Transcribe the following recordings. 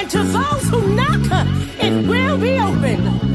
And to those who knock, it will be open.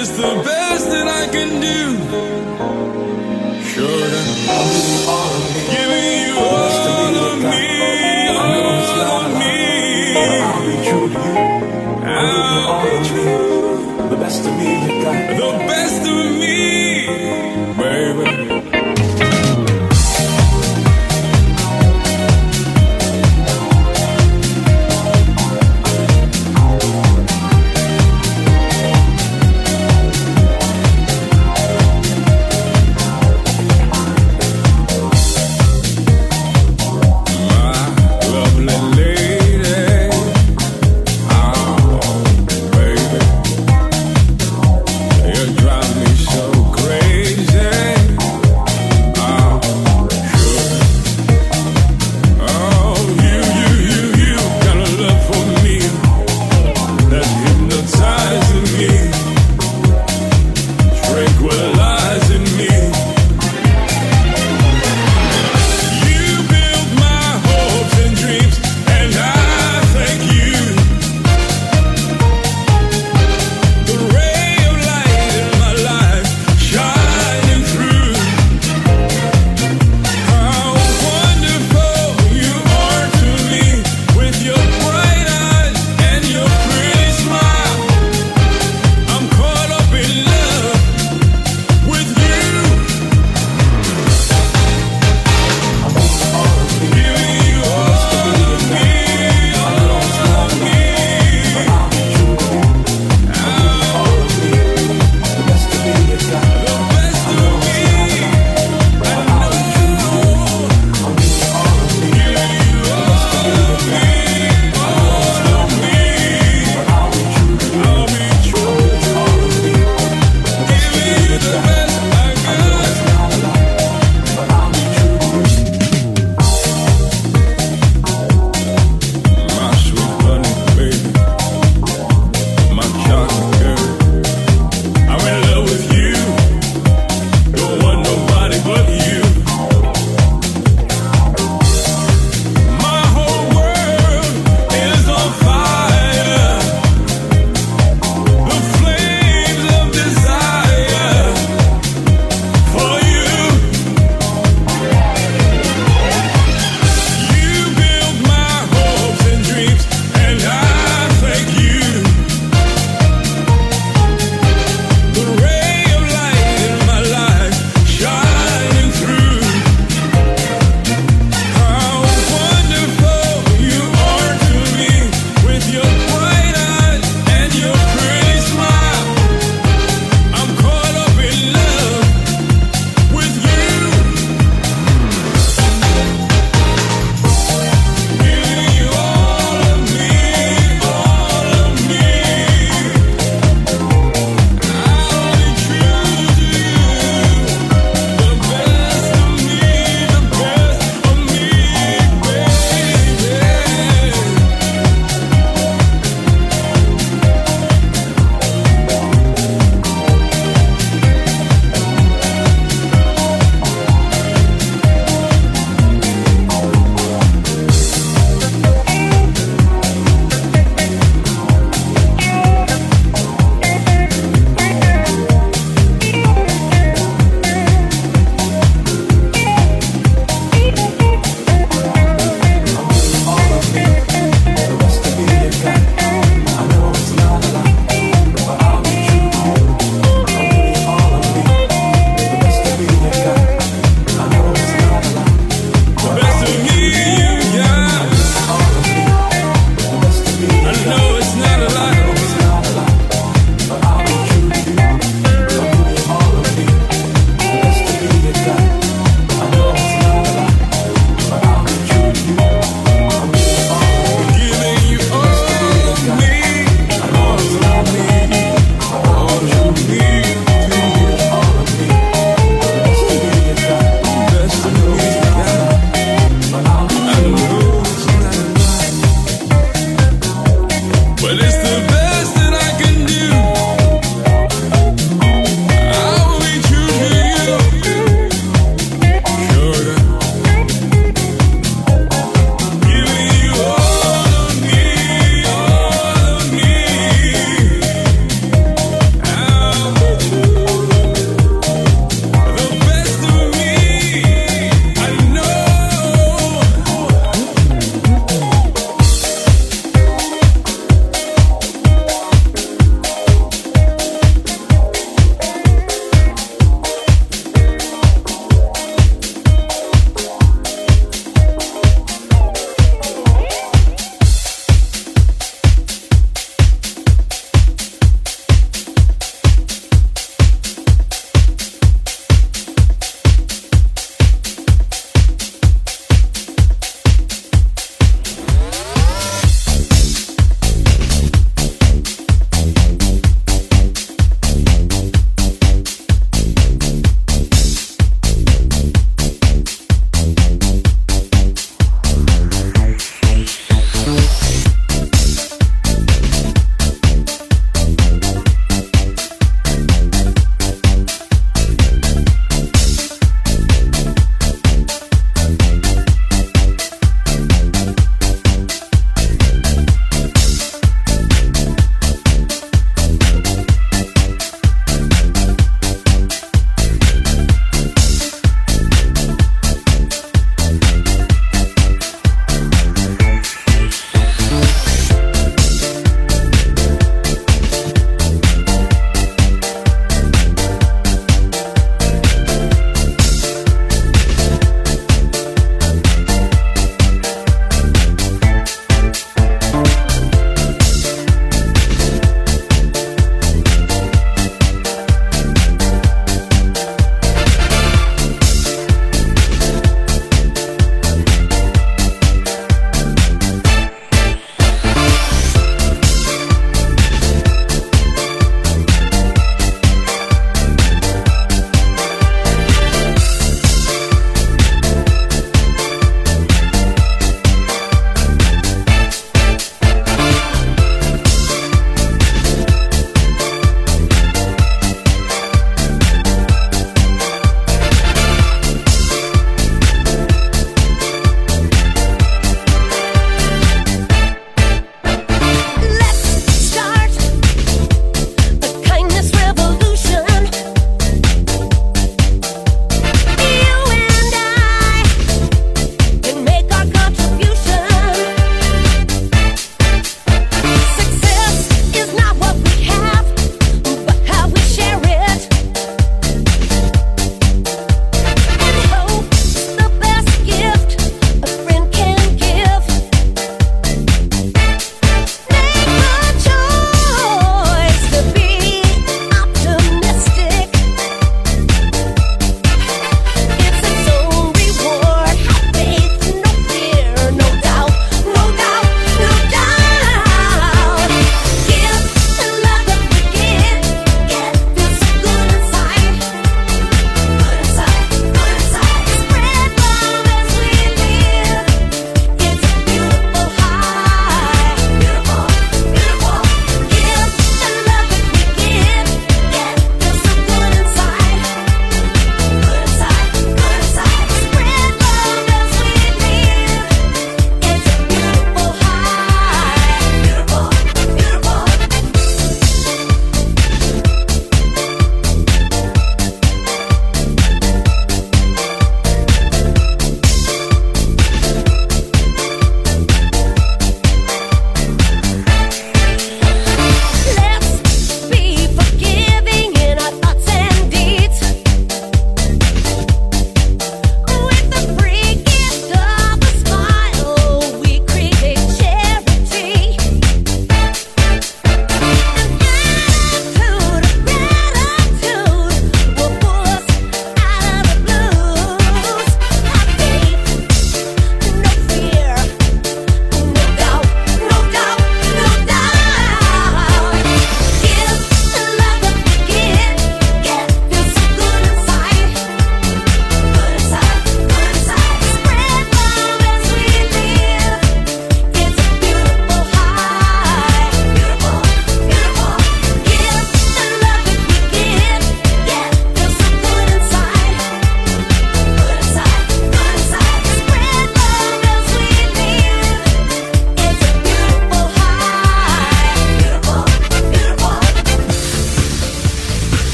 it's the best that I can do. Sure, I'm giving you